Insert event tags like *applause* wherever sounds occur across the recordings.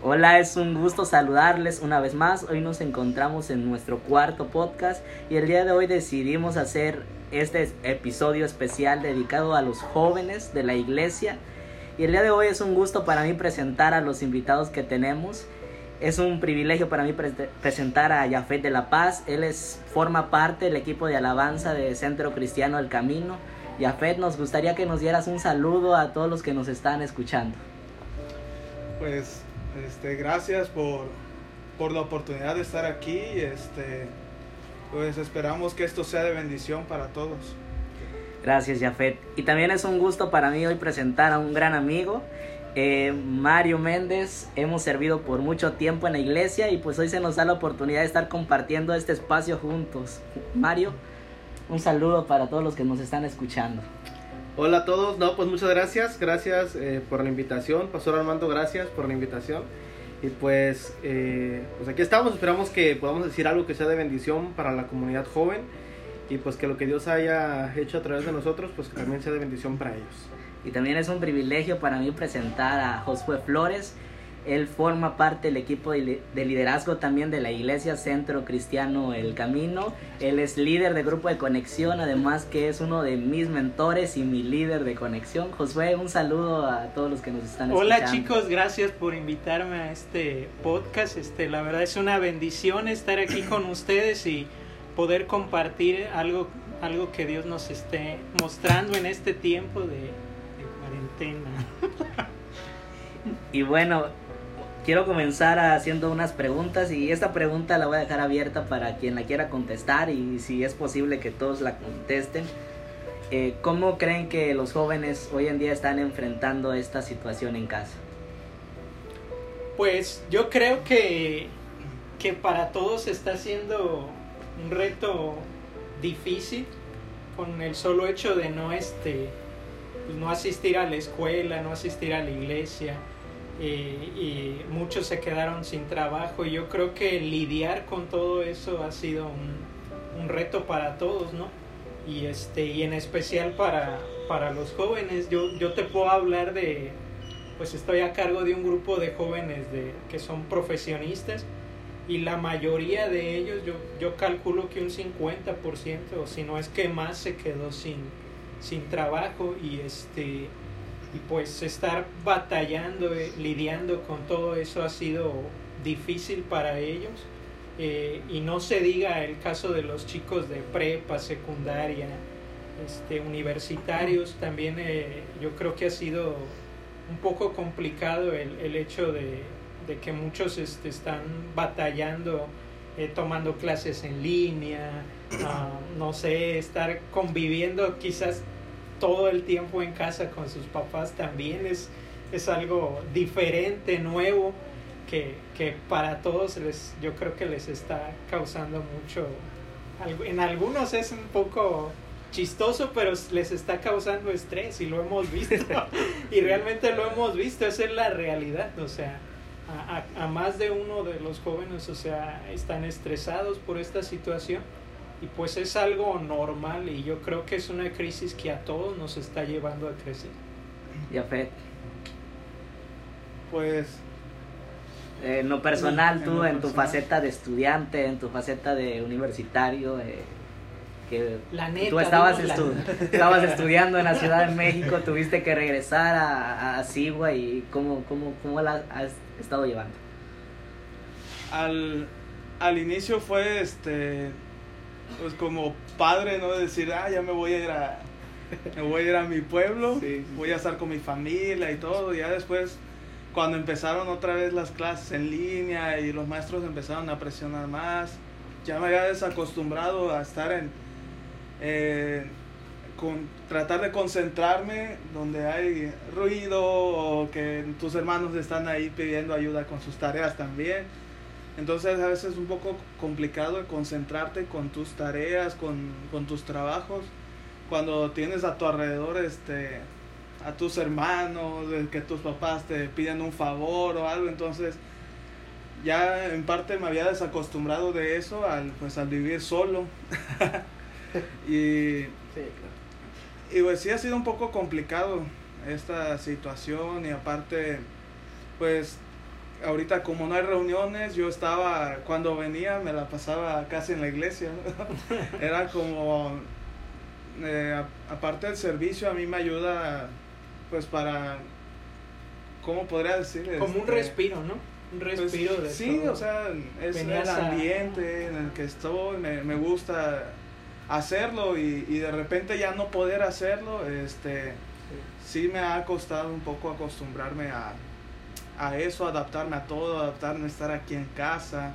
Hola, es un gusto saludarles una vez más. Hoy nos encontramos en nuestro cuarto podcast y el día de hoy decidimos hacer este episodio especial dedicado a los jóvenes de la iglesia. Y el día de hoy es un gusto para mí presentar a los invitados que tenemos. Es un privilegio para mí presentar a Jafet de la Paz. Él es, forma parte del equipo de alabanza de Centro Cristiano El Camino. Jafet, nos gustaría que nos dieras un saludo a todos los que nos están escuchando. Pues este, gracias por, por la oportunidad de estar aquí. Este, pues esperamos que esto sea de bendición para todos. Gracias, Jafet. Y también es un gusto para mí hoy presentar a un gran amigo, eh, Mario Méndez. Hemos servido por mucho tiempo en la iglesia y pues hoy se nos da la oportunidad de estar compartiendo este espacio juntos. Mario, un saludo para todos los que nos están escuchando. Hola a todos, no, pues muchas gracias, gracias eh, por la invitación, Pastor Armando, gracias por la invitación. Y pues, eh, pues aquí estamos, esperamos que podamos decir algo que sea de bendición para la comunidad joven y pues que lo que Dios haya hecho a través de nosotros, pues que también sea de bendición para ellos. Y también es un privilegio para mí presentar a Josué Flores, él forma parte del equipo de liderazgo también de la Iglesia Centro Cristiano El Camino. Él es líder de grupo de conexión, además que es uno de mis mentores y mi líder de conexión. Josué, un saludo a todos los que nos están escuchando. Hola chicos, gracias por invitarme a este podcast. Este, la verdad es una bendición estar aquí con ustedes y poder compartir algo, algo que Dios nos esté mostrando en este tiempo de, de cuarentena. y bueno, quiero comenzar haciendo unas preguntas y esta pregunta la voy a dejar abierta para quien la quiera contestar y si es posible que todos la contesten. Eh, ¿Cómo creen que los jóvenes hoy en día están enfrentando esta situación en casa? Pues yo creo que, que para todos está siendo un reto difícil con el solo hecho de no este pues no asistir a la escuela, no asistir a la iglesia, y, muchos se quedaron sin trabajo y yo creo que lidiar con todo eso ha sido un, un reto para todos, ¿no? Y, este, y en especial para, para los jóvenes. Yo, yo te puedo hablar de, pues estoy a cargo de un grupo de jóvenes de, que son profesionistas y la mayoría de ellos, yo, yo calculo que un 50% o si no es que más se quedó sin, sin trabajo y este y pues estar batallando, eh, lidiando con todo eso ha sido difícil para ellos. Eh, y no se diga el caso de los chicos de prepa, secundaria, este, universitarios, también eh, yo creo que ha sido un poco complicado el, el hecho de, de, que muchos este, están batallando, tomando clases en línea, ah, no sé, estar conviviendo quizás todo el tiempo en casa con sus papás también es, es algo diferente, nuevo, que, que, para todos les, yo creo que les está causando mucho, en algunos es un poco chistoso, pero les está causando estrés y lo hemos visto, *laughs* *laughs* y realmente lo hemos visto, esa es la realidad, o sea, a, a, a más de uno de los jóvenes, o sea, están estresados por esta situación y pues es algo normal y yo creo que es una crisis que a todos nos está llevando a crecer. Ya fe. Pues... En lo personal, tú en, tu faceta de estudiante, en tu faceta de universitario, eh, que la neta, tú estabas, *laughs* estabas estudiando en la Ciudad de México, tuviste que regresar a, a Sigua y cómo, cómo, cómo la has estado llevando. Al, al inicio fue este pues como padre, ¿no? Decir, ah, ya me voy a ir a, me voy a ir a mi pueblo, voy a estar con mi familia y todo. Y ya después, cuando empezaron otra vez las clases en línea y los maestros empezaron a presionar más, ya me había desacostumbrado a estar en, con, tratar de concentrarme donde hay ruido o que tus hermanos están ahí pidiendo ayuda con sus tareas también entonces a veces es un poco complicado concentrarte con tus tareas, con, con, tus trabajos, cuando tienes a tu alrededor este, a tus hermanos, que tus papás te piden un favor o algo, entonces ya en parte me había desacostumbrado de eso al, pues, al vivir solo. *laughs* y, y pues sí ha sido un poco complicado esta situación y aparte pues ahorita como no hay reuniones, yo estaba, cuando venía me la pasaba casi en la iglesia. *laughs* Era como, eh, aparte del servicio, a mí me ayuda pues para, ¿cómo podría decir? Como un Este, respiro, ¿no? Un pues, respiro de Sí, todo. o sea, es Venías el a- ambiente en el que estoy, me, me gusta hacerlo y, y de repente ya no poder hacerlo, este, sí me ha costado un poco acostumbrarme a, a eso, adaptarme a todo, adaptarme a estar aquí en casa.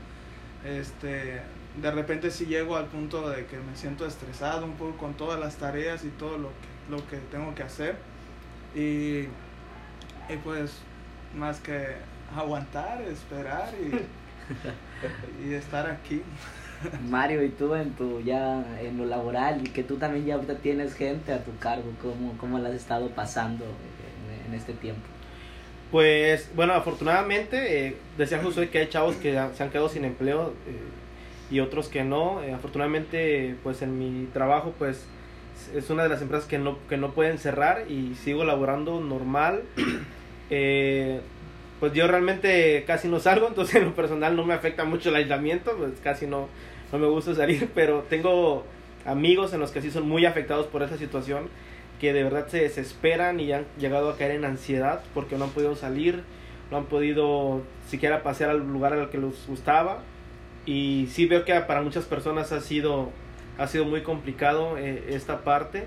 Este, de repente sí llego al punto de que me siento estresado un poco con todas las tareas y todo lo que, lo que tengo que hacer. Y, y pues más que aguantar, esperar y, *laughs* y estar aquí. Mario, y tú en tu ya en lo laboral y que tú también ya ahorita tienes gente a tu cargo, ¿cómo, cómo la has estado pasando en, en este tiempo? Pues bueno, afortunadamente, eh, decía Josué que hay chavos que se han quedado sin empleo eh, y otros que no. Eh, afortunadamente, pues en mi trabajo, pues es una de las empresas que no, que no pueden cerrar y sigo laborando normal. Pues yo realmente casi no salgo, entonces en lo personal no me afecta mucho el aislamiento, pues casi no, no me gusta salir, *laughs* pero tengo amigos en los que sí son muy afectados por esa situación que de verdad se desesperan y han llegado a caer en ansiedad porque no han podido salir, no han podido siquiera pasear al lugar al que les gustaba. Y sí veo que para muchas personas ha sido ha sido muy complicado eh, esta parte.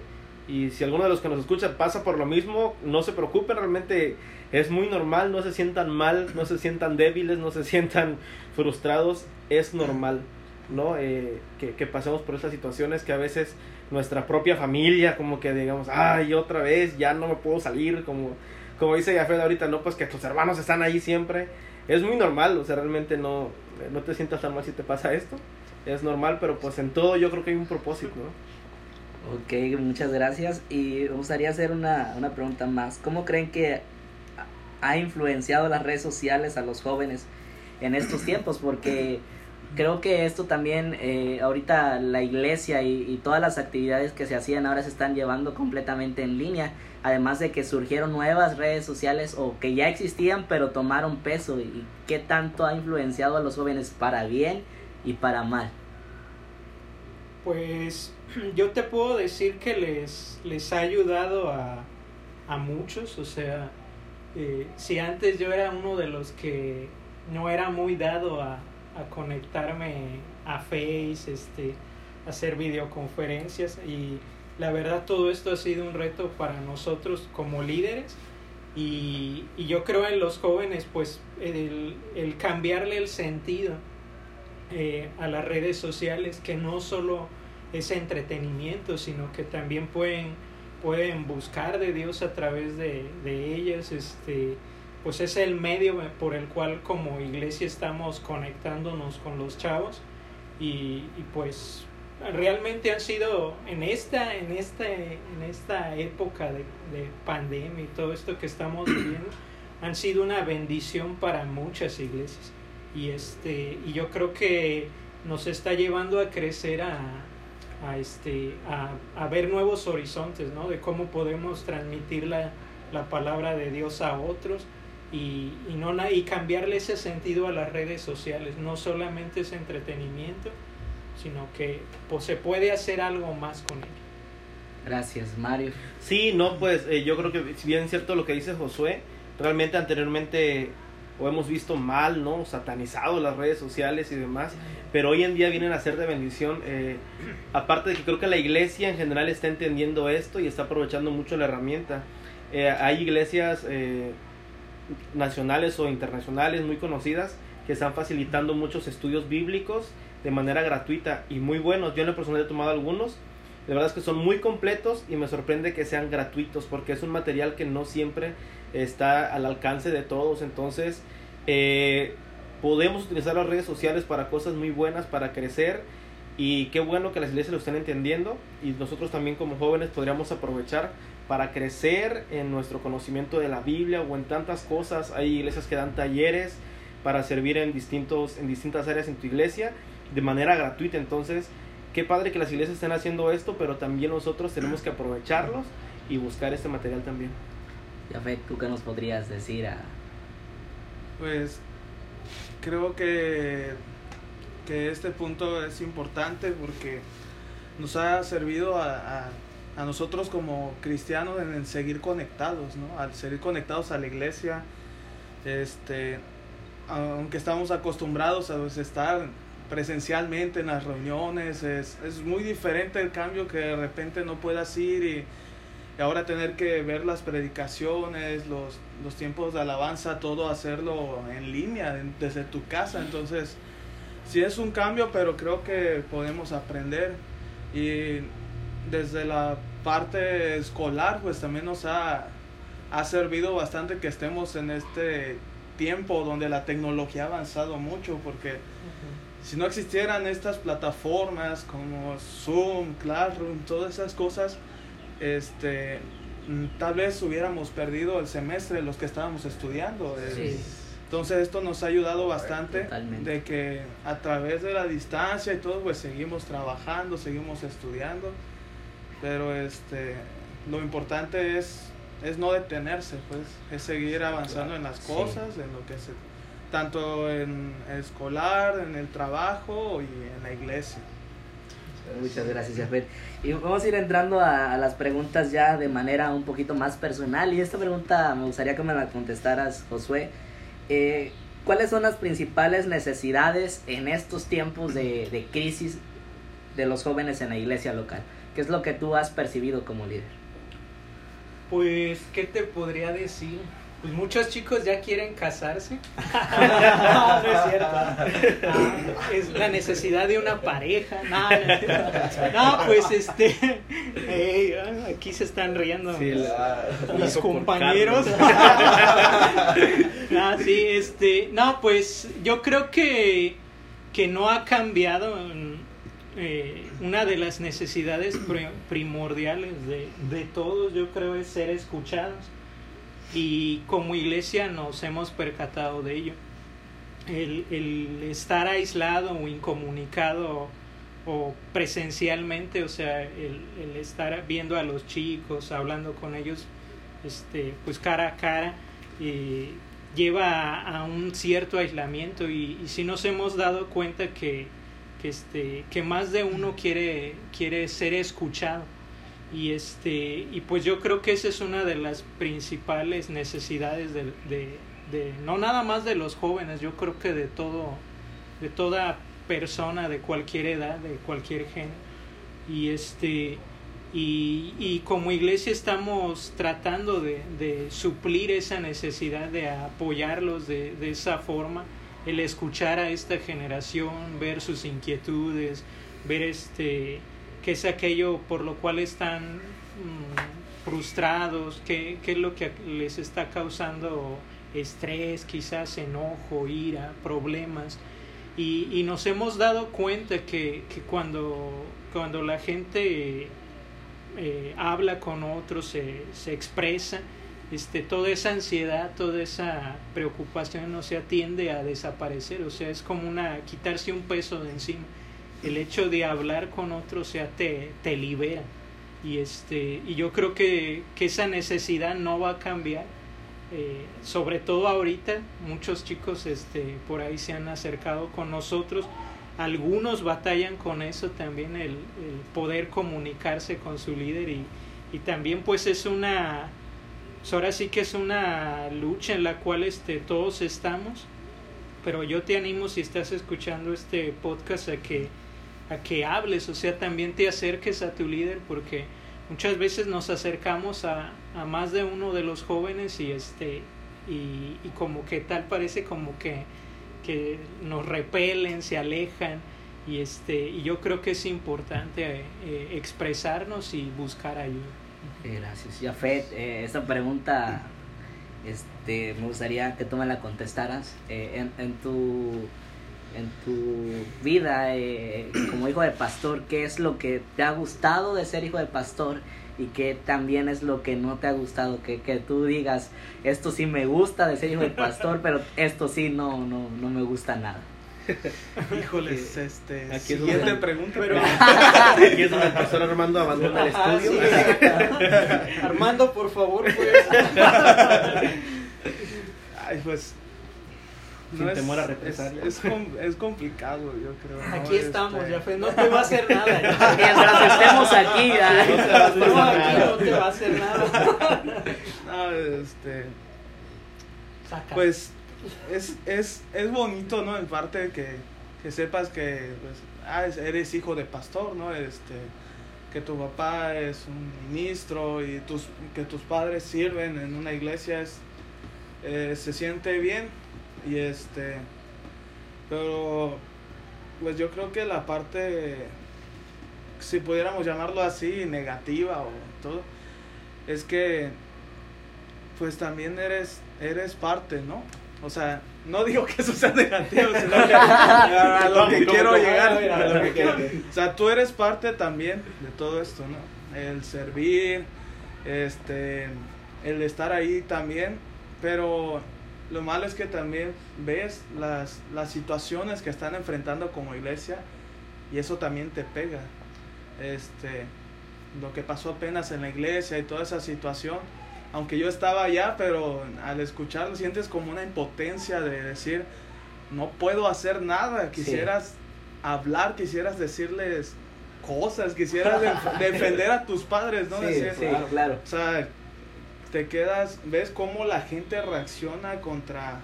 Y si alguno de los que nos escucha pasa por lo mismo, no se preocupen, realmente es muy normal, no se sientan mal, no se sientan débiles, no se sientan frustrados, es normal, ¿no? Eh, que, que pasemos por estas situaciones que a veces nuestra propia familia como que digamos, ay, otra vez, ya no me puedo salir, como, como dice Yafet ahorita, no, pues que tus hermanos están ahí siempre, es muy normal, o sea, realmente no, no te sientas tan mal si te pasa esto, es normal, pero pues en todo yo creo que hay un propósito, ¿no? Ok, muchas gracias. Y me gustaría hacer una, una pregunta más. ¿Cómo creen que ha influenciado las redes sociales a los jóvenes en estos tiempos? Porque creo que esto también, eh, ahorita la iglesia y, todas las actividades que se hacían ahora se están llevando completamente en línea. Además de que surgieron nuevas redes sociales o que ya existían pero tomaron peso. ¿Y qué tanto ha influenciado a los jóvenes para bien y para mal? Pues yo te puedo decir que les, les ha ayudado a, a muchos, o sea, eh, si antes yo era uno de los que no era muy dado a, a conectarme a Face, este, hacer videoconferencias. Y la verdad todo esto ha sido un reto para nosotros como líderes. Y, y yo creo en los jóvenes pues el, el cambiarle el sentido eh, a las redes sociales que no solo es entretenimiento sino que también pueden pueden buscar de Dios a través de, de ellas este pues es el medio por el cual como iglesia estamos conectándonos con los chavos y, y pues realmente han sido en esta en esta en esta época de, de pandemia y todo esto que estamos viviendo *clears throat* han sido una bendición para muchas iglesias. Y este y yo creo que nos está llevando a crecer a, a este a, a ver nuevos horizontes no de cómo podemos transmitir la, la palabra de Dios a otros y, y no y cambiarle ese sentido a las redes sociales no solamente es entretenimiento sino que pues, se puede hacer algo más con ello Gracias, Mario. Sí, no, pues eh, yo creo que si bien es cierto lo que dice Josué, realmente anteriormente o hemos visto mal, ¿no? Satanizado las redes sociales y demás, pero hoy en día vienen a ser de bendición. eh, aparte de que creo que la iglesia en general está entendiendo esto y está aprovechando mucho la herramienta. Eh, hay iglesias eh, nacionales o internacionales muy conocidas que están facilitando muchos estudios bíblicos de manera gratuita y muy buenos. Yo en lo personal he tomado algunos. De verdad es que son muy completos y me sorprende que sean gratuitos porque es un material que no siempre está al alcance de todos. Entonces, eh, podemos utilizar las redes sociales para cosas muy buenas, para crecer. Y qué bueno que las iglesias lo estén entendiendo. Y nosotros también como jóvenes podríamos aprovechar para crecer en nuestro conocimiento de la Biblia o en tantas cosas. Hay iglesias que dan talleres para servir en, distintos, en distintas áreas en tu iglesia de manera gratuita. Entonces, qué padre que las iglesias estén haciendo esto, pero también nosotros tenemos que aprovecharlos y buscar este material también. Jafet, ¿tú qué nos podrías decir a, Pues creo que, que este punto es importante porque nos ha servido a, a, a nosotros como cristianos en, seguir conectados, ¿no? Al seguir conectados a la iglesia, este, aunque estamos acostumbrados a pues, estar presencialmente en las reuniones, es, es muy diferente el cambio que de repente no puedas ir y, ahora tener que ver las predicaciones, los, los tiempos de alabanza, todo hacerlo en línea, desde tu casa. Entonces, sí es un cambio, pero creo que podemos aprender. Y desde la parte escolar, pues también nos ha, ha servido bastante que estemos en este tiempo donde la tecnología ha avanzado mucho, porque si no existieran estas plataformas como Zoom, Classroom, todas esas cosas, este, mm, tal vez hubiéramos perdido el semestre los que estábamos estudiando. Sí. Entonces esto nos ha ayudado bastante Totalmente. de que a través de la distancia y todo, pues seguimos trabajando, seguimos estudiando, pero este, lo importante es, es no detenerse, pues, es seguir avanzando en las Sí. cosas, en lo que se, tanto en escolar, en el trabajo y en la iglesia. Muchas gracias, Jafet. Y vamos a ir entrando a, a las preguntas ya de manera un poquito más personal. Y esta pregunta me gustaría que me la contestaras, Josué. Eh, ¿Cuáles son las principales necesidades en estos tiempos de, de crisis de los jóvenes en la iglesia local? ¿Qué es lo que tú has percibido como líder? Pues, ¿qué te podría decir? Pues muchos chicos ya quieren casarse. *laughs* *laughs* no, no es cierto. No, es la necesidad de una pareja. No, no, no, pues este. eh, aquí se están riendo Sí, la- mis compañeros. no, *laughs* sí, este. No, pues yo creo que, que no ha cambiado. eh, una de las necesidades pri- primordiales de, de todos, yo creo, es ser escuchados. Y como iglesia nos hemos percatado de ello. El, el estar aislado o incomunicado o presencialmente, o sea, el, el estar viendo a los chicos, hablando con ellos, este, pues cara a cara, lleva a, a un cierto aislamiento y, y si nos hemos dado cuenta que, que, este, que más de uno quiere, quiere ser escuchado. Y, este, y pues yo creo que esa es una de las principales necesidades de, de, de- no nada más de los jóvenes, yo creo que de todo, de toda persona de cualquier edad, de cualquier género. Y este y, y como iglesia estamos tratando de, de suplir esa necesidad de apoyarlos de, de esa forma, el escuchar a esta generación, ver sus inquietudes, ver este qué es aquello por lo cual están mm, frustrados, qué, qué es lo que les está causando estrés, quizás enojo, ira, problemas. Y, y nos hemos dado cuenta que, que cuando, cuando la gente eh, habla con otros, se, se expresa, este, toda esa ansiedad, toda esa preocupación no se atiende a desaparecer, o sea, es como una quitarse un peso de encima. El hecho de hablar con otros, o sea, te, te libera. Y, este, y yo creo que, que esa necesidad no va a cambiar. Eh, sobre todo ahorita, muchos chicos este, por ahí se han acercado con nosotros. Algunos batallan con eso también, el, el poder comunicarse con su líder y, y también pues es una, ahora sí que es una lucha en la cual este, todos estamos, pero yo te animo si estás escuchando este podcast a que, a que hables, o sea, también te acerques a tu líder porque muchas veces nos acercamos a, a más de uno de los jóvenes y este y, y como que tal parece como que, que nos repelen, se alejan y este y yo creo que es importante eh, expresarnos y buscar ayuda. Eh, Gracias. Jafet, eh, esta pregunta este, me gustaría que tú me la contestaras. Eh, en, en, tu, en tu vida eh, como hijo de pastor, ¿qué es lo que te ha gustado de ser hijo de pastor? Y qué también es lo que no te ha gustado, que, que tú digas, esto sí me gusta de ser hijo de pastor, pero esto sí no, no, no me gusta nada. *laughs* Híjoles, este, Aquí es siguiente donde- pregunta. Pero- *laughs* Aquí es donde el pastor Armando abandona el Ah, estudio. sí. *laughs* Armando, por favor, pues. Ay, pues, sin es- temor a es- represalias. Es, com- es complicado, yo creo. ¿no? Aquí estamos, Este, ya fue, no te va a hacer nada. *laughs* ya. Mientras estemos aquí, ya. No te vas a No, aquí nada. no te va a hacer nada. *laughs* no, este, Saca. pues es, es, es bonito, ¿no? En parte que, que sepas que pues, ah, es- eres hijo de pastor, ¿no? Este, que tu papá es un ministro y tus, que tus padres sirven en una iglesia es, eh, se siente bien y este pero pues yo creo que la parte si pudiéramos llamarlo así negativa o todo es que pues también eres eres parte no o sea no digo que eso sea negativo sino que a lo *laughs* que ¿Cómo, quiero llegar A lo que quiero- *laughs* o sea tú eres parte también de todo esto no el servir este el estar ahí también pero lo malo es que también ves las, las situaciones que están enfrentando como iglesia y eso también te pega. Este, lo que pasó apenas en la iglesia y toda esa situación, aunque yo estaba allá, pero al escucharlo sientes como una impotencia de decir, no puedo hacer nada, quisieras hablar, quisieras decirles cosas, quisieras def- *laughs* defender a tus padres, ¿no? Sí, Decir, sí, claro. o sea, te quedas, ves cómo la gente reacciona contra,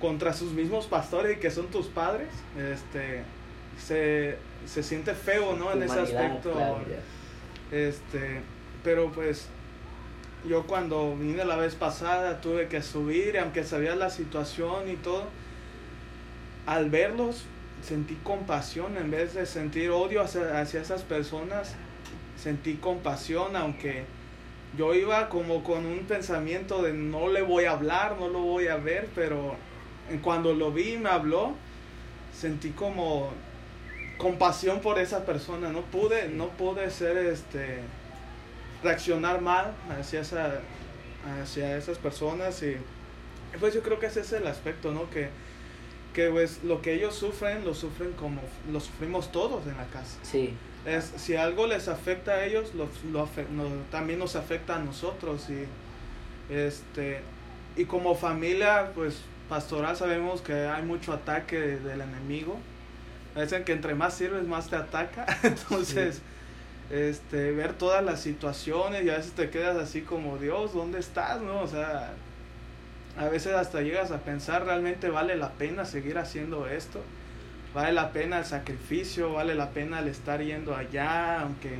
contra sus mismos pastores y que son tus padres. Este, se, se siente feo, ¿no? En ese aspecto. claro. Este, pero pues yo cuando vine la vez pasada tuve que subir, y aunque sabía la situación y todo, al verlos sentí compasión en vez de sentir odio hacia, hacia esas personas, sentí compasión, aunque yo iba como con un pensamiento de no le voy a hablar, no lo voy a ver, pero cuando lo vi y me habló, sentí como compasión por esa persona, no pude, no pude ser este reaccionar mal hacia esa hacia esas personas y pues yo creo que ese es el aspecto, ¿no? Que que pues lo que ellos sufren lo sufren como lo sufrimos todos en la casa. Sí, Es, si algo les afecta a ellos, lo, lo afe- no- también nos afecta a nosotros. Y, este, y como familia, pues pastoral sabemos que hay mucho ataque de- del enemigo. Dicen que entre más sirves, más te ataca. *laughs* Entonces, este, ver todas las situaciones y a veces te quedas así como, Dios, ¿dónde estás? ¿No? O sea, a veces hasta llegas a pensar, ¿realmente vale la pena seguir haciendo esto? Vale la pena el sacrificio, vale la pena el estar yendo allá, aunque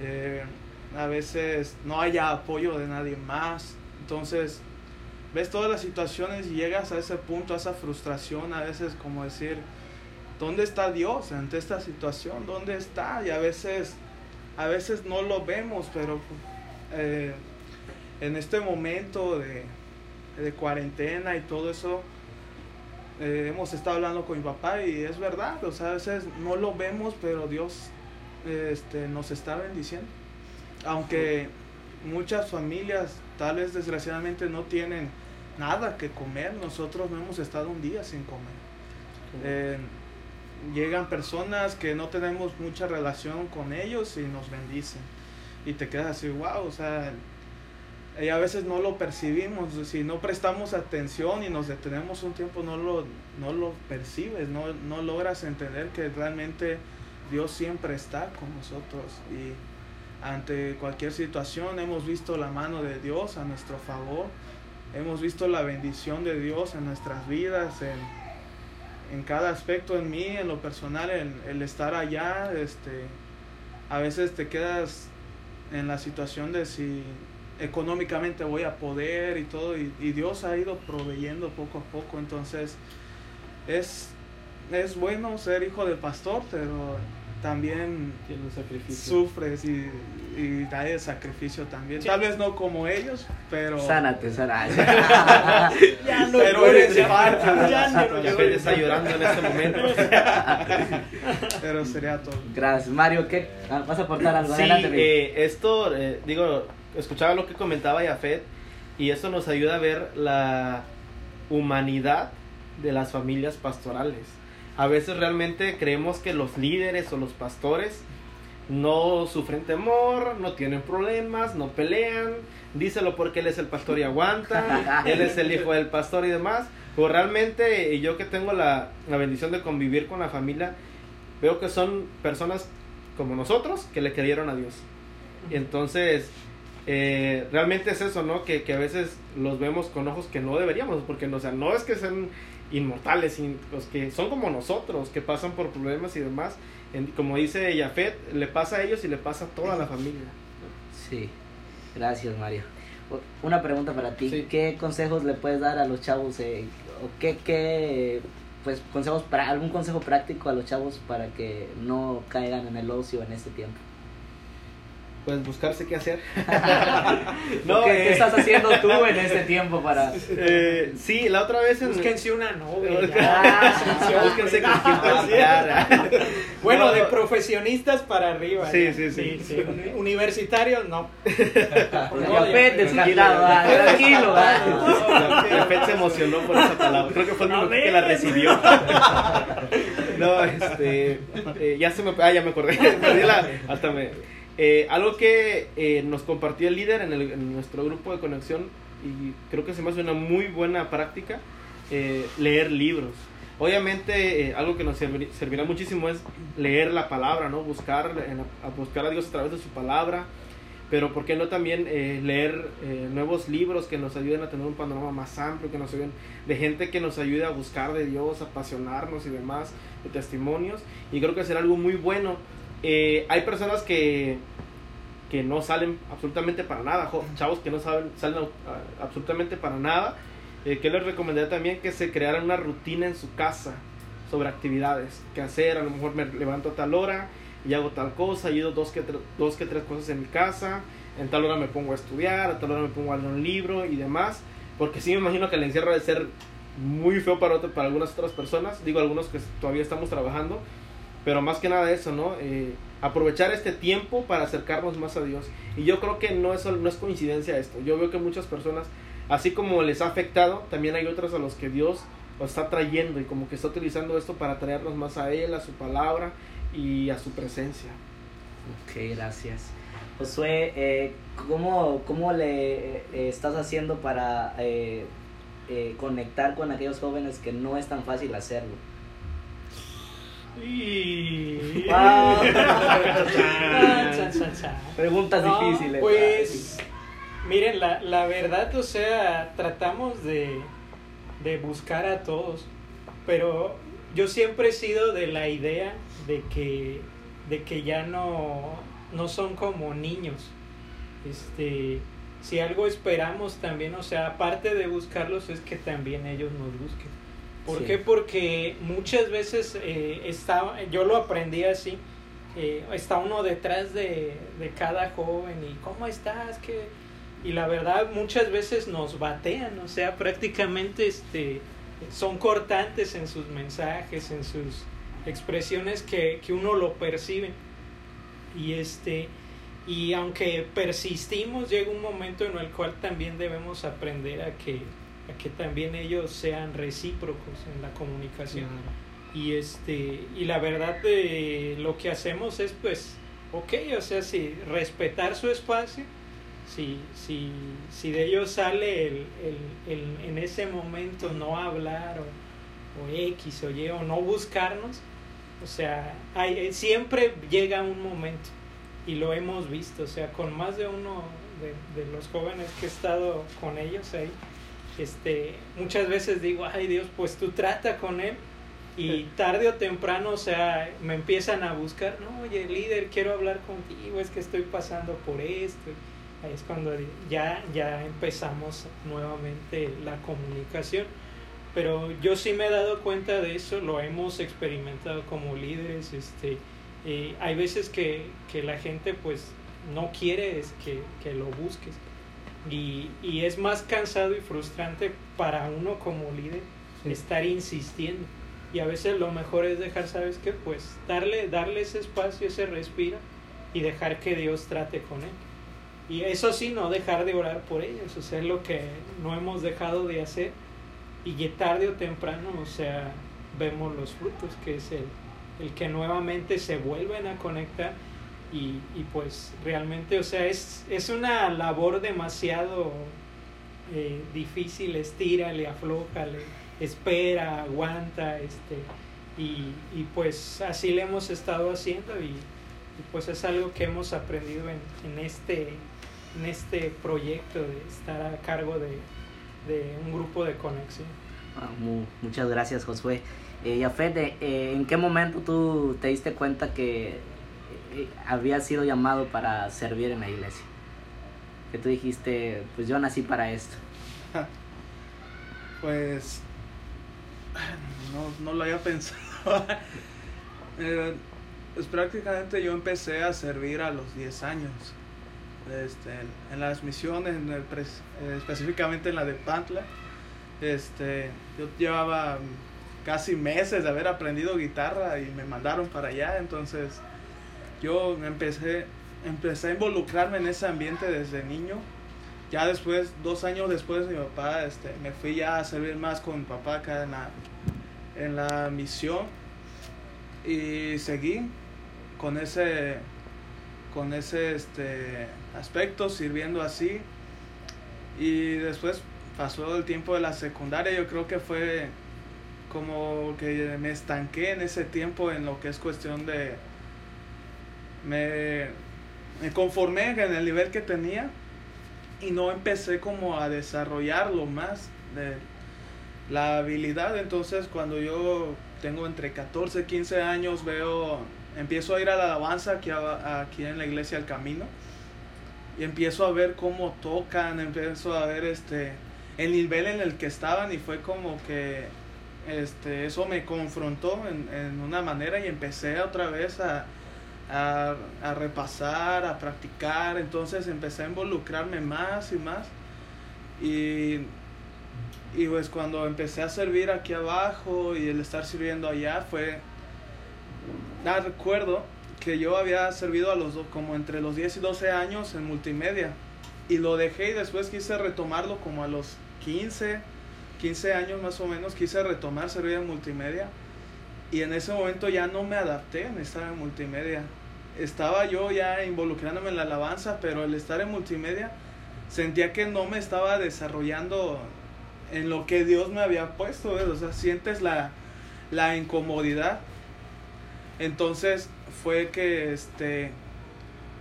eh, a veces no haya apoyo de nadie más. Entonces, ves todas las situaciones y llegas a ese punto, a esa frustración, a veces como decir, ¿dónde está Dios ante esta situación? ¿Dónde está? Y a veces, a veces no lo vemos, pero eh, en este momento de, de cuarentena y todo eso, eh, hemos estado hablando con mi papá y es verdad, o sea, a veces no lo vemos, pero Dios este, nos está bendiciendo. Aunque muchas familias tal vez desgraciadamente no tienen nada que comer, nosotros no hemos estado un día sin comer. Eh, llegan personas que no tenemos mucha relación con ellos y nos bendicen. Y te quedas así, wow, o sea, y a veces no lo percibimos, si no prestamos atención y nos detenemos un tiempo, no lo, no lo percibes, no, no logras entender que realmente Dios siempre está con nosotros. Y ante cualquier situación hemos visto la mano de Dios a nuestro favor, hemos visto la bendición de Dios en nuestras vidas, en, en cada aspecto en mí, en lo personal, el, el estar allá, este, a veces te quedas en la situación de si económicamente voy a poder y todo y, y Dios ha ido proveyendo poco a poco entonces es es bueno ser hijo de pastor pero también Tiene un sacrificio. sufres y, y da el sacrificio también tal vez no como ellos pero sánate, sánate. *laughs* Ya no pero eres parte ya no está llorando en este momento. *laughs* pero sería todo Gracias. Mario, ¿qué? Ah, ¿Vas a aportar algo? Sí, Adelante, eh, esto, eh, digo, escuchaba lo que comentaba Yafet y esto nos ayuda a ver la humanidad de las familias pastorales. A veces realmente creemos que los líderes o los pastores no sufren temor, no tienen problemas, no pelean, díselo porque él es el pastor y aguanta, *laughs* él es el hijo del pastor y demás, Pues realmente yo que tengo la, la bendición de convivir con la familia, veo que son personas como nosotros que le creyeron a Dios. Entonces, eh, realmente es eso, ¿no? Que, que, a veces los vemos con ojos que no deberíamos, porque no, o sea, no es que sean inmortales, los que son como nosotros, que pasan por problemas y demás. En, como dice Yafet, le pasa a ellos y le pasa a toda la familia. Sí, gracias Mario. Una pregunta para ti, sí. ¿qué consejos le puedes dar a los chavos? Eh, o qué, qué pues consejos para algún consejo práctico a los chavos para que no caigan en el ocio en este tiempo? Pues buscarse qué hacer. *laughs* no, ¿Qué, eh, ¿Qué, estás haciendo tú en este tiempo para...? *laughs* Eh, sí, la otra vez... En... Búsquense una novia. *laughs* Ah, Búsquense con quien Bueno, no. de profesionistas para arriba. Sí, sí, sí, sí, sí. Universitarios, no. no Pet descartado, tranquilo. Pet se emocionó por esa palabra. Creo que fue el único que la recibió. no, este... Eh, ya se me... Ah, ya me acordé. Perdí la... Hasta me... Eh, algo que eh, nos compartió el líder en, el, en, nuestro grupo de conexión y creo que se me hace una muy buena práctica, eh, leer libros. Obviamente algo que nos servir, servirá muchísimo es leer la palabra, ¿no? Buscar, a buscar a Dios a través de su palabra, pero ¿por qué no también leer nuevos libros que nos ayuden a tener un panorama más amplio, que nos ayuden de gente que nos ayude a buscar de Dios, apasionarnos y demás, de testimonios? Y creo que será algo muy bueno eh, hay personas que, que no salen absolutamente para nada, chavos que no saben, salen absolutamente para nada. Eh, que les recomendaría también que se crearan una rutina en su casa sobre actividades que hacer. A lo mejor me levanto a tal hora y hago tal cosa, y dos que, dos que tres cosas en mi casa. En tal hora me pongo a estudiar, a tal hora me pongo a leer un libro y demás. Porque sí me imagino que el encierro debe ser muy feo para, otro, para algunas otras personas. Digo, algunos que todavía estamos trabajando pero más que nada eso, ¿no? Eh, aprovechar este tiempo para acercarnos más a Dios. Y yo creo que no es, no es coincidencia esto. Yo veo que muchas personas, así como les ha afectado, también hay otras a los que Dios los está trayendo y como que está utilizando esto para traernos más a Él, a su palabra y a su presencia. Ok, gracias. Josué, eh, ¿cómo, ¿cómo, le eh, estás haciendo para eh, eh, conectar con aquellos jóvenes que no es tan fácil hacerlo? Y... Wow. *laughs* Preguntas no, difíciles. Pues, miren, la, la verdad, o sea, tratamos de, de buscar a todos, pero yo siempre he sido de la idea de que, de que ya no, no son como niños. Este, si algo esperamos también, o sea, aparte de buscarlos, es que también ellos nos busquen. ¿Por sí. qué? Porque muchas veces eh, está, yo lo aprendí así, eh, está uno detrás de, de, cada joven y ¿cómo estás? ¿Qué? Y la verdad muchas veces nos batean, o sea, prácticamente este, son cortantes en sus mensajes, en sus expresiones que, que uno lo percibe. Y este y aunque persistimos llega un momento en el cual también debemos aprender a que a que también ellos sean recíprocos en la comunicación. Claro. Y este y la verdad de lo que hacemos es pues ok, o sea, si respetar su espacio, si, si, si de ellos sale el, el, el, en ese momento no hablar o, o X o Y o no buscarnos, o sea, hay, siempre llega un momento y lo hemos visto, o sea, con más de uno de, de los jóvenes que he estado con ellos ahí, este, muchas veces digo, ay Dios, pues tú trata con él y tarde o temprano, o sea, me empiezan a buscar, no, oye, líder, quiero hablar contigo, es que estoy pasando por esto. Ahí es cuando ya, ya empezamos nuevamente la comunicación. Pero yo sí me he dado cuenta de eso, lo hemos experimentado como líderes. Este, eh, hay veces que, que la gente pues no quiere es que, que lo busques y, y, es más cansado y frustrante para uno como líder sí. estar insistiendo. Y a veces lo mejor es dejar, ¿sabes qué? Pues darle, darle ese espacio, ese respiro y dejar que Dios trate con él. Y eso sí, no dejar de orar por ellos, o sea, es lo que no hemos dejado de hacer. Y que tarde o temprano, o sea, vemos los frutos, que es el, el que nuevamente se vuelven a conectar y, y, pues realmente, o sea, es, es una labor demasiado eh, difícil, estírale, aflójale, espera, aguanta, este, y, y pues así le hemos estado haciendo y, y pues es algo que hemos aprendido en, en, este, en este proyecto de estar a cargo de, de un grupo de conexión. Ah, mu- muchas gracias, Josué. Eh, Yafet, eh, ¿en qué momento tú te diste cuenta que eh, habías sido llamado para servir en la iglesia? Que tú dijiste, pues yo nací para esto. Pues no, no lo había *laughs* pensado. Eh, pues prácticamente yo empecé a servir a los 10 años. Este, en las misiones, en el eh, específicamente en la de Pantla. Este, yo llevaba casi meses de haber aprendido guitarra y me mandaron para allá. Entonces yo empecé, empecé a involucrarme en ese ambiente desde niño. Ya después, dos años después, mi papá, este, me fui ya a servir más con mi papá acá en la, en la misión. Y seguí con ese, con ese este, aspecto, sirviendo así. Y después pasó el tiempo de la secundaria, yo creo que fue como que me estanqué en ese tiempo en lo que es cuestión de... Me, me conformé en el nivel que tenía y no empecé como a desarrollarlo más de la habilidad. Entonces cuando yo tengo entre 14 y 15 años veo empiezo a ir a la alabanza aquí, aquí en la iglesia El Camino y empiezo a ver cómo tocan empiezo a ver este el nivel en el que estaban y fue como que este eso me confrontó en, en una manera y empecé otra vez a a, a repasar, a practicar, entonces empecé a involucrarme más y más. Y, y pues cuando empecé a servir aquí abajo y el estar sirviendo allá fue, ah, recuerdo que yo había servido a los como entre los 10 y 12 años en multimedia. Y lo dejé y después quise retomarlo como a los 15, 15 años más o menos, quise retomar servir en multimedia. Y en ese momento ya no me adapté en estar en multimedia. Estaba yo ya involucrándome en la alabanza, pero el estar en multimedia sentía que no me estaba desarrollando en lo que Dios me había puesto, ¿ves? o sea, sientes la, la incomodidad. Entonces fue que este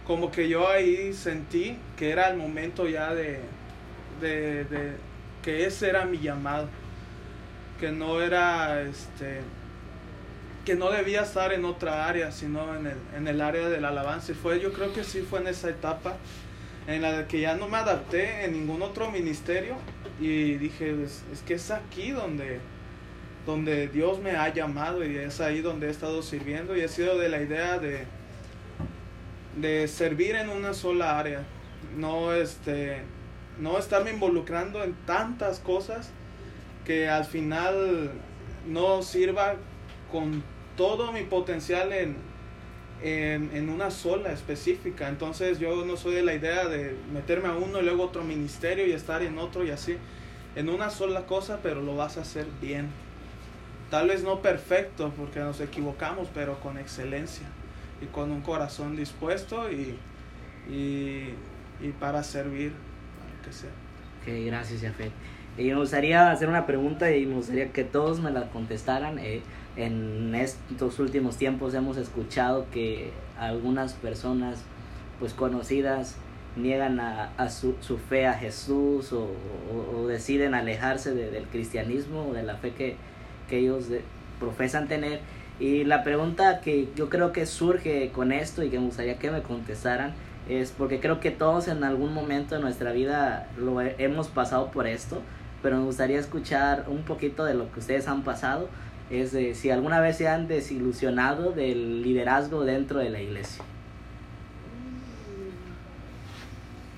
como que yo ahí sentí que era el momento ya de, de, de que ese era mi llamado, que no era este que no debía estar en otra área, sino en el, en el área de la alabanza. Y fue, yo creo que sí fue en esa etapa en la que ya no me adapté en ningún otro ministerio y dije, es, es que es aquí donde, donde Dios me ha llamado y es ahí donde he estado sirviendo y he sido de la idea de, de servir en una sola área, no, este, no estarme involucrando en tantas cosas que al final no sirva con todo mi potencial en, en, en, una sola específica. Entonces yo no soy de la idea de meterme a uno y luego otro ministerio y estar en otro y así. En una sola cosa, pero lo vas a hacer bien. Tal vez no perfecto, porque nos equivocamos, pero con excelencia y con un corazón dispuesto y, y, y para servir, para que sea. Ok, gracias, Jafet. Y me gustaría hacer una pregunta y me gustaría que todos me la contestaran. Eh, en estos últimos tiempos hemos escuchado que algunas personas pues conocidas niegan a, su, su, fe a Jesús o, o, deciden alejarse de, del cristianismo o de la fe que, que ellos profesan tener. Y la pregunta que yo creo que surge con esto y que me gustaría que me contestaran es porque creo que todos en algún momento de nuestra vida lo he, hemos pasado por esto, pero me gustaría escuchar un poquito de lo que ustedes han pasado es de si alguna vez se han desilusionado del liderazgo dentro de la iglesia.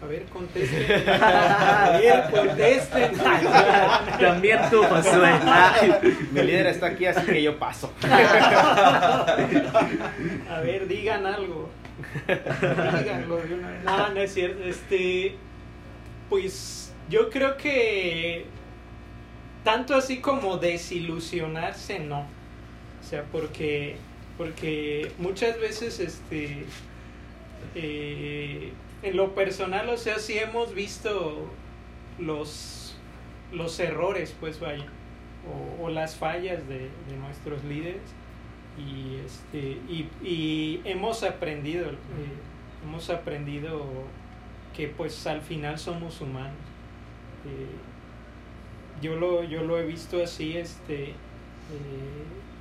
A ver, contesten. A ver, contesten. *laughs* También tú, Josué. *laughs* Mi líder está aquí, así que yo paso. A ver, digan algo. Díganlo de una vez. No, no es cierto. Este, pues yo creo que tanto así como desilusionarse, no. O sea, porque, porque muchas veces, este, eh, en lo personal, o sea, sí hemos visto los, los errores, pues vaya. o, o las fallas de, de, nuestros líderes y, este, y, y hemos aprendido, eh, hemos aprendido que pues al final somos humanos. Eh, yo, lo, yo lo he visto así, este, eh,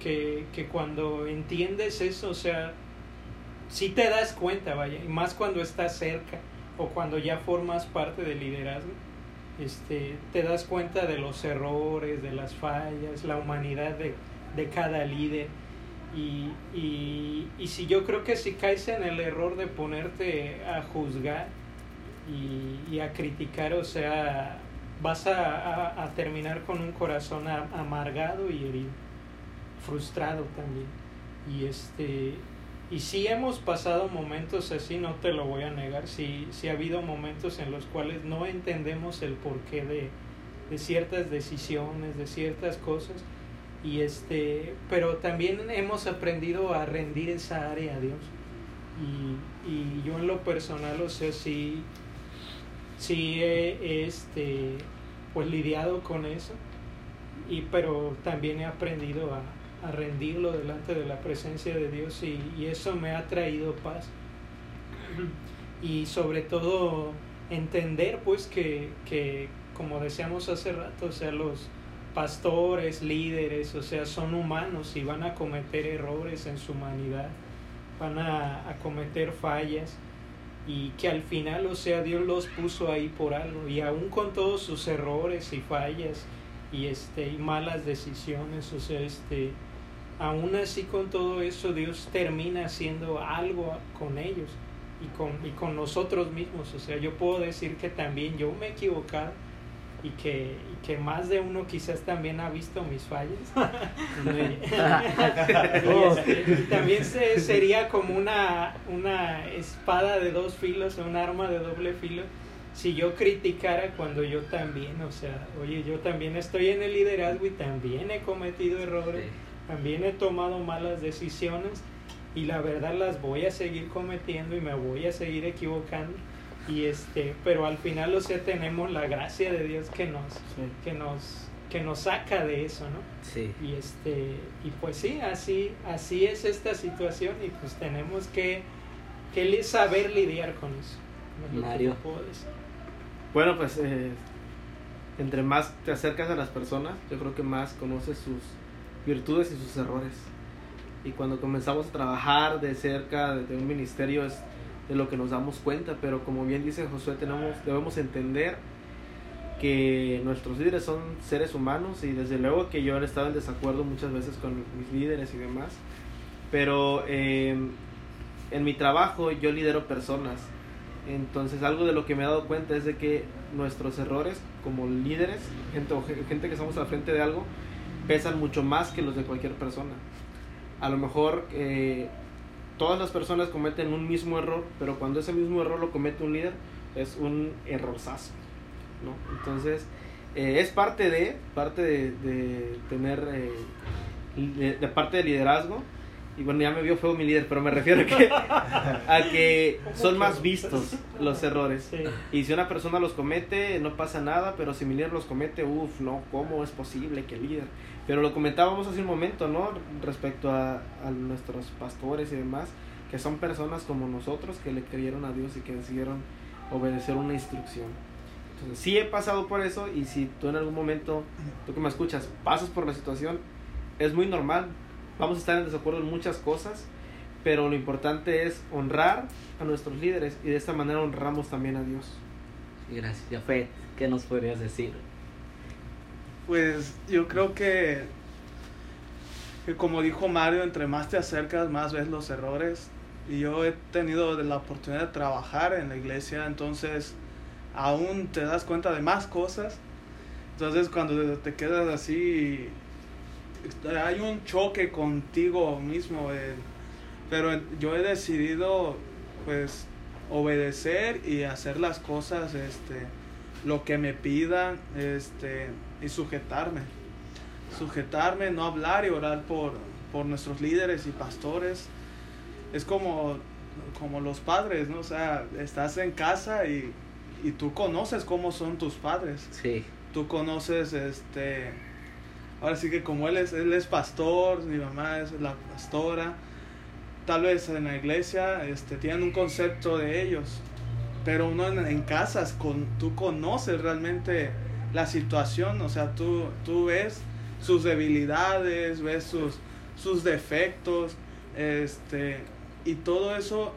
que, que cuando entiendes eso, o sea, si te das cuenta, vaya, y más cuando estás cerca o cuando ya formas parte del liderazgo, este, te das cuenta de los errores, de las fallas, la humanidad de, de cada líder. Y, y, y, si yo creo que si caes en el error de ponerte a juzgar y, y a criticar, o sea, vas a, a, a, terminar con un corazón amargado y herido, frustrado también. Y este y si hemos pasado momentos así, no te lo voy a negar, si sí, ha habido momentos en los cuales no entendemos el porqué de, de ciertas decisiones, de ciertas cosas, y este, pero también hemos aprendido a rendir esa área a Dios. Y, y yo en lo personal, o sea, sí, sí he este, pues lidiado con eso, y, pero también he aprendido a, a rendirlo delante de la presencia de Dios y, y, eso me ha traído paz. Y sobre todo entender pues que, que, como decíamos hace rato, o sea, los pastores, líderes, o sea, son humanos y van a cometer errores en su humanidad, van a, a cometer fallas y que al final, o sea, Dios los puso ahí por algo y aún con todos sus errores y fallas y este y malas decisiones, o sea, este aún así con todo eso Dios termina haciendo algo con ellos y con, y con nosotros mismos. O sea, yo puedo decir que también yo me he equivocado y que, y que más de uno quizás también ha visto mis fallas. *laughs* *laughs* y, también se, sería como una, una espada de dos filos, un arma de doble filo. Si yo criticara cuando yo también, o sea, oye, yo también estoy en el liderazgo y también he cometido errores. Sí también he tomado malas decisiones y la verdad las voy a seguir cometiendo y me voy a seguir equivocando y este pero al final o sea tenemos la gracia de Dios que nos sí. que nos que nos saca de eso no sí. y este y pues sí así así es esta situación y pues tenemos que que saber lidiar con eso es Mario bueno pues eh, entre más te acercas a las personas yo creo que más conoces sus virtudes y sus errores. Y cuando comenzamos a trabajar de cerca de un ministerio es de lo que nos damos cuenta, pero como bien dice Josué, tenemos, debemos entender que nuestros líderes son seres humanos y desde luego que yo he estado en desacuerdo muchas veces con mis líderes y demás, pero eh, en mi trabajo yo lidero personas, entonces algo de lo que me he dado cuenta es de que nuestros errores como líderes, gente, gente que estamos al frente de algo, pesan mucho más que los de cualquier persona. A lo mejor eh, todas las personas cometen un mismo error, pero cuando ese mismo error lo comete un líder, es un errorzazo. ¿no? Entonces, eh, es parte de, parte de, de tener, eh, de, de, parte de liderazgo. Y bueno, ya me vio feo mi líder, pero me refiero a que, *laughs* a que son más vistos los errores. Sí. Y si una persona los comete, no pasa nada, pero si mi líder los comete, uff, no, ¿cómo es posible que el líder? Pero lo comentábamos hace un momento, ¿no? Respecto a, a, nuestros pastores y demás, que son personas como nosotros que le creyeron a Dios y que decidieron obedecer una instrucción. Entonces, sí he pasado por eso y si tú en algún momento, tú que me escuchas, pasas por la situación, es muy normal. Vamos a estar en desacuerdo en muchas cosas, pero lo importante es honrar a nuestros líderes y de esta manera honramos también a Dios. Gracias, Jafet. ¿Qué nos podrías decir? Pues yo creo que, que, como dijo Mario, entre más te acercas, más ves los errores. Y yo he tenido la oportunidad de trabajar en la iglesia, entonces aún te das cuenta de más cosas. Entonces cuando te quedas así, hay un choque contigo mismo. Eh, pero yo he decidido pues obedecer y hacer las cosas este lo que me pidan este y sujetarme. Sujetarme no hablar y orar por por nuestros líderes y pastores. Es como como los padres no o sea estás en casa y y tú conoces cómo son tus padres. Sí. Tú conoces este ahora sí que como él es, él es pastor, mi mamá es la pastora, tal vez en la iglesia este, tienen un concepto de ellos, pero uno en, en casas, con, tú conoces realmente la situación, o sea, tú, tú ves sus debilidades, ves sus, sus defectos, este, y todo eso,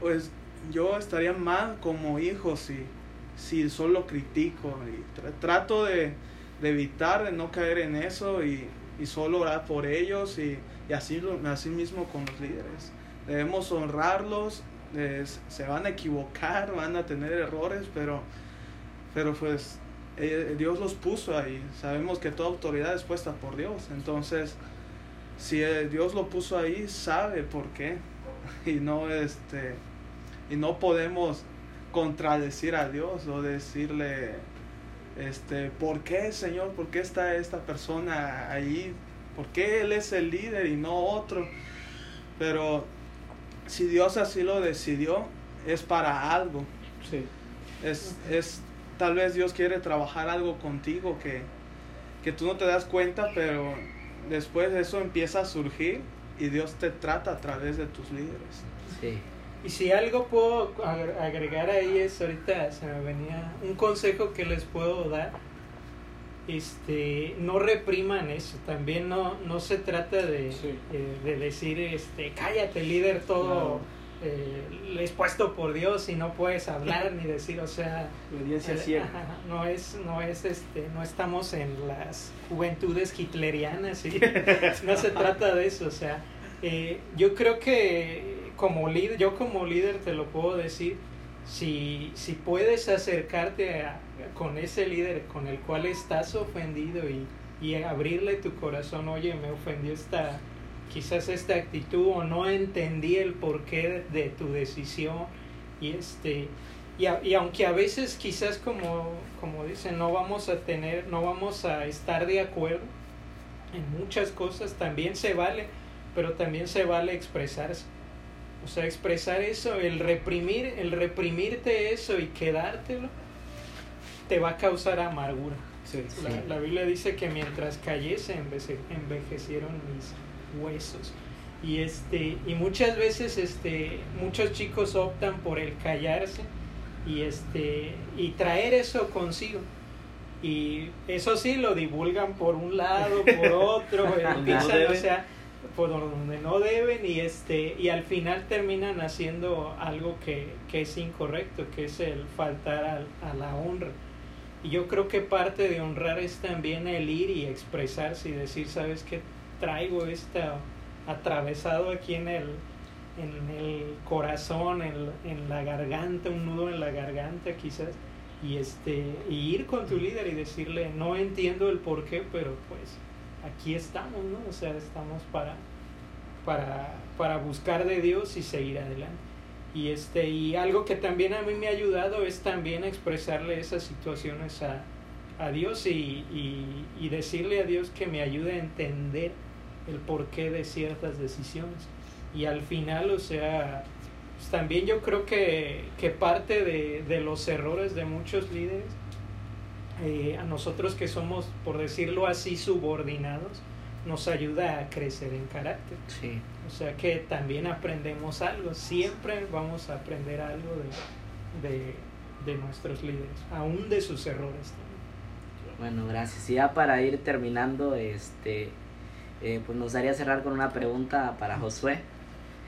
pues yo estaría mal como hijo si, si solo critico y trato de, de, evitar, de no caer en eso y, y solo orar por ellos y, y así, así mismo con los líderes. Debemos honrarlos, se van a equivocar, van a tener errores, pero, pero pues eh, Dios los puso ahí. Sabemos que toda autoridad es puesta por Dios. Entonces, si eh, Dios lo puso ahí, sabe por qué. *laughs* Y no, este, y no podemos contradecir a Dios o decirle, este, ¿por qué, Señor? ¿Por qué está esta persona ahí? ¿Por qué Él es el líder y no otro? Pero si Dios así lo decidió, es para algo. Sí. Es, es tal vez Dios quiere trabajar algo contigo que, que tú no te das cuenta, pero después eso empieza a surgir y Dios te trata a través de tus líderes. Sí. Y si algo puedo agregar ahí es, ahorita se me venía un consejo que les puedo dar. Este, no repriman eso, también no, no se trata de, Sí. eh, de decir, este, cállate líder, todo eh, es puesto por Dios y no puedes hablar ni decir, o sea, Obediencia eh, ciega. no es, no es, este, no estamos en las juventudes hitlerianas y *laughs* no se trata de eso, o sea, eh, yo creo que como líder, yo como líder te lo puedo decir, si, si puedes acercarte a- con ese líder con el cual estás ofendido y, y abrirle tu corazón, oye, me ofendió esta, quizás esta actitud o no entendí el porqué de, tu decisión y este y, a- y aunque a veces quizás como como dicen no vamos a tener no vamos a estar de acuerdo en muchas cosas también se vale pero también se vale expresarse o sea expresar eso el reprimir el reprimirte eso y quedártelo te va a causar amargura Sí. la, la Biblia dice que mientras cayese envece- envejecieron mis huesos. Y este y muchas veces este muchos chicos optan por el callarse y este y traer eso consigo. Y eso sí lo divulgan por un lado, por *laughs* otro, no empiezan, o sea, por donde no deben y este y al final terminan haciendo algo que, que es incorrecto, que es el faltar al- a la honra. Y yo creo que parte de honrar es también el ir y expresarse y decir, ¿sabes qué? Traigo esta atravesado aquí en el, en el corazón, en, en la garganta, un nudo en la garganta quizás. Y, este, y ir con tu líder y decirle, no entiendo el por qué, pero pues aquí estamos, ¿no? O sea, estamos para, para, para buscar de Dios y seguir adelante. Y, este, y algo que también a mí me ha ayudado es también expresarle esas situaciones a, a Dios y, y, y decirle a Dios que me ayude a entender el porqué de ciertas decisiones. Y al final, o sea, pues también yo creo que, que parte de, de los errores de muchos líderes, eh, a nosotros que somos, por decirlo así, subordinados, nos ayuda a crecer en carácter. Sí. O sea que también aprendemos algo, siempre vamos a aprender algo de, de, de nuestros líderes, aún de sus errores. Bueno, gracias. Y ya para ir terminando, este, eh, pues nos haría cerrar con una pregunta para Josué.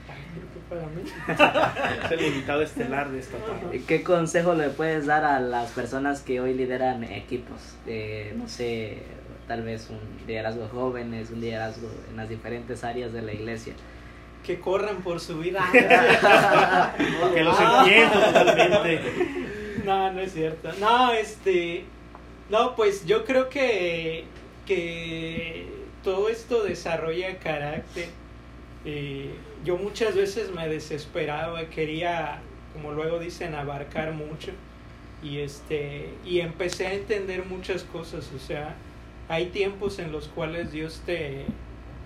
*laughs* Es el invitado estelar de esta tarde. ¿Qué consejo le puedes dar a las personas que hoy lideran equipos? Eh, no sé, tal vez un liderazgo de jóvenes, un liderazgo en las diferentes áreas de la iglesia. Que corran por su vida. *laughs* *laughs* Que los entiendo totalmente. No, no es cierto. No, este. No, pues yo creo que. Que todo esto desarrolla carácter. Eh, yo muchas veces me desesperaba, quería, como luego dicen, abarcar mucho. Y este. Y empecé a entender muchas cosas. O sea, hay tiempos en los cuales Dios te,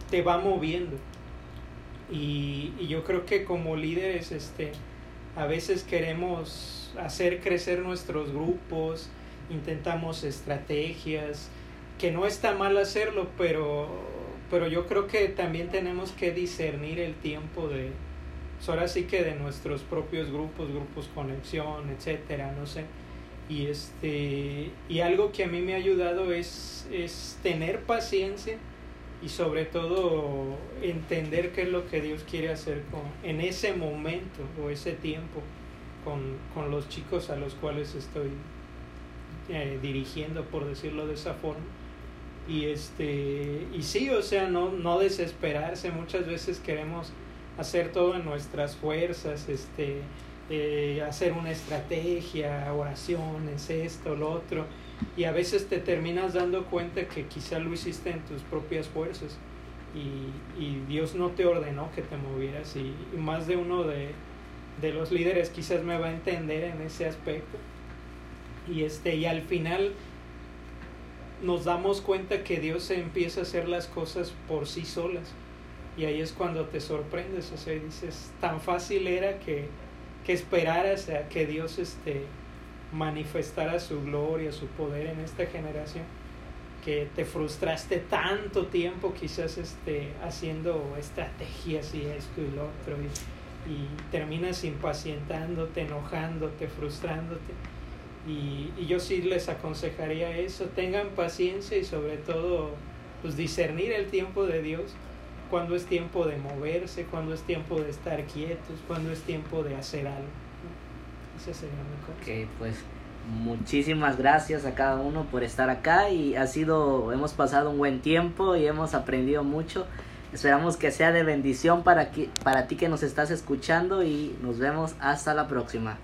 te va moviendo. Y, y yo creo que como líderes, este, a veces queremos hacer crecer nuestros grupos, intentamos estrategias, que no está mal hacerlo, pero, pero yo creo que también tenemos que discernir el tiempo de, pues ahora sí que de nuestros propios grupos, grupos conexión, etcétera, no sé. Y este y algo que a mí me ha ayudado es, es tener paciencia y sobre todo entender qué es lo que Dios quiere hacer con, en ese momento o ese tiempo con, con los chicos a los cuales estoy eh, dirigiendo, por decirlo de esa forma. Y, este, y sí, o sea, no, no desesperarse. Muchas veces queremos hacer todo en nuestras fuerzas, este, eh, hacer una estrategia, oraciones, esto, lo otro. Y a veces te terminas dando cuenta que quizá lo hiciste en tus propias fuerzas. Y, y Dios no te ordenó que te movieras. Y, y más de uno de, de los líderes quizás me va a entender en ese aspecto y este y al final nos damos cuenta que Dios empieza a hacer las cosas por sí solas. Y ahí es cuando te sorprendes o sea dices tan fácil era que, que esperaras a que Dios este manifestara su gloria su poder en esta generación que te frustraste tanto tiempo quizás este haciendo estrategias y esto y lo otro y, y terminas impacientándote enojándote frustrándote y, y, yo sí les aconsejaría eso, tengan paciencia y sobre todo pues discernir el tiempo de Dios, cuando es tiempo de moverse, cuando es tiempo de estar quietos, cuando es tiempo de hacer algo. Ese sería mi consejo. Ok, pues muchísimas gracias a cada uno por estar acá y ha sido, hemos pasado un buen tiempo y hemos aprendido mucho. Esperamos que sea de bendición para, que, para ti que nos estás escuchando y nos vemos hasta la próxima.